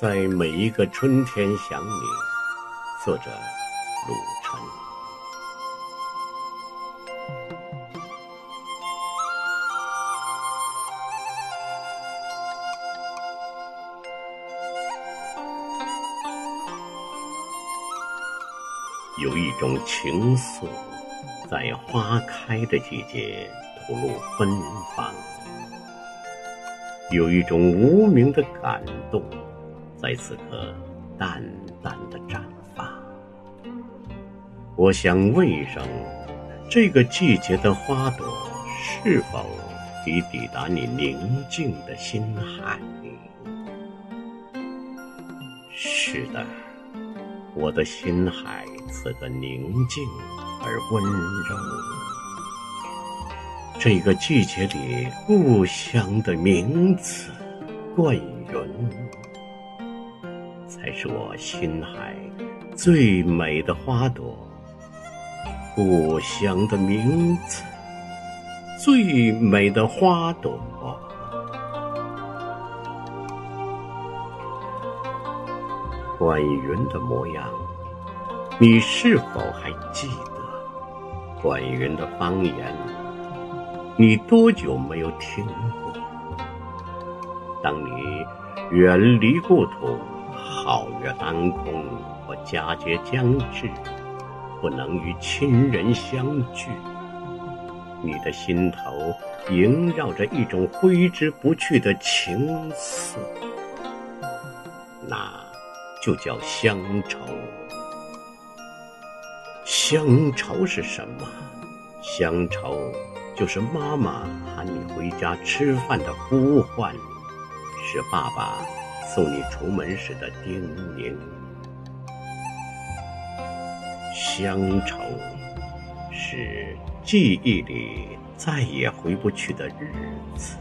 在每一个春天想你，作者鲁晨。有一种情愫，在花开的季节吐露芬芳；有一种无名的感动。在此刻，淡淡的绽放。我想问一声：这个季节的花朵，是否已抵达你宁静的心海？是的，我的心海此刻宁静而温柔。这个季节里，故乡的名字，冠云。才是我心海最美的花朵，故乡的名字，最美的花朵。管云的模样，你是否还记得？管云的方言，你多久没有听过？当你远离故土。皓月当空，我佳节将至，不能与亲人相聚。你的心头萦绕着一种挥之不去的情愫，那就叫乡愁。乡愁是什么？乡愁就是妈妈喊你回家吃饭的呼唤，是爸爸。送你出门时的叮咛，乡愁是记忆里再也回不去的日子。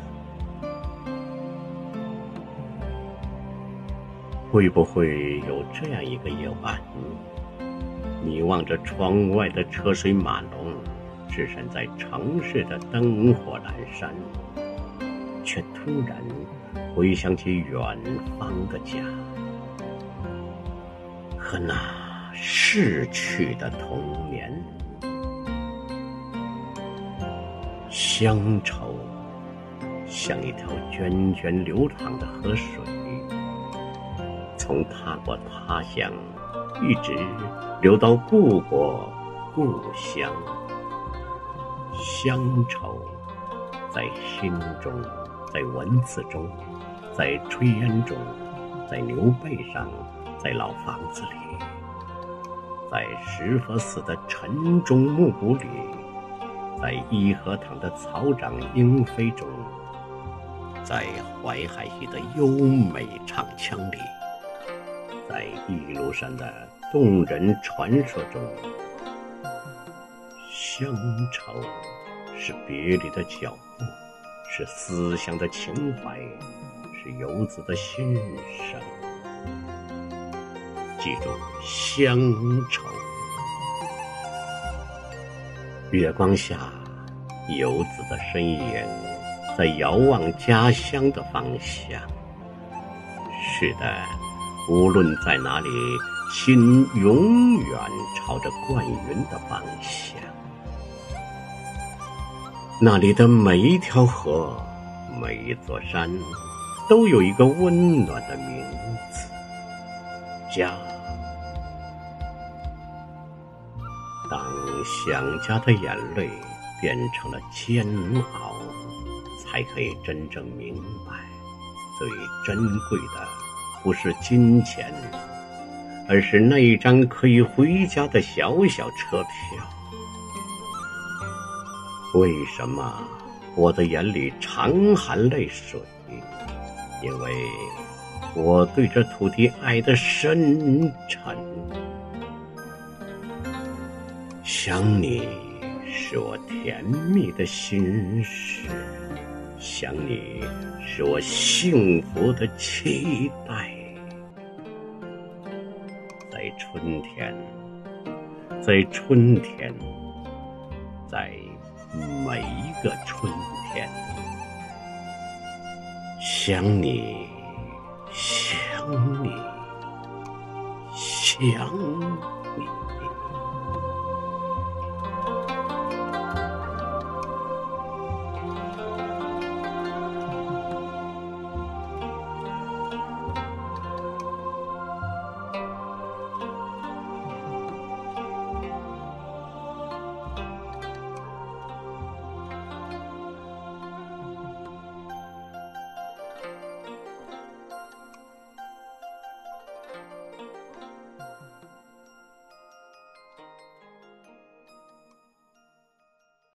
会不会有这样一个夜晚，你望着窗外的车水马龙，置身在城市的灯火阑珊，却突然。回想起远方的家和那逝去的童年，乡愁像一条涓涓流淌的河水，从踏过他乡，一直流到故国故乡。乡愁在心中，在文字中。在炊烟中，在牛背上，在老房子里，在石佛寺的晨钟暮鼓里，在颐和堂的草长莺飞中，在淮海戏的优美唱腔里，在一路上的动人传说中，乡愁是别离的脚步，是思乡的情怀。是游子的心声，记住乡愁。月光下，游子的身影在遥望家乡的方向。是的，无论在哪里，心永远朝着灌云的方向。那里的每一条河，每一座山。都有一个温暖的名字——家。当想家的眼泪变成了煎熬，才可以真正明白，最珍贵的不是金钱，而是那一张可以回家的小小车票。为什么我的眼里常含泪水？因为我对这土地爱的深沉，想你是我甜蜜的心事，想你是我幸福的期待。在春天，在春天，在每一个春天。想你想你想你。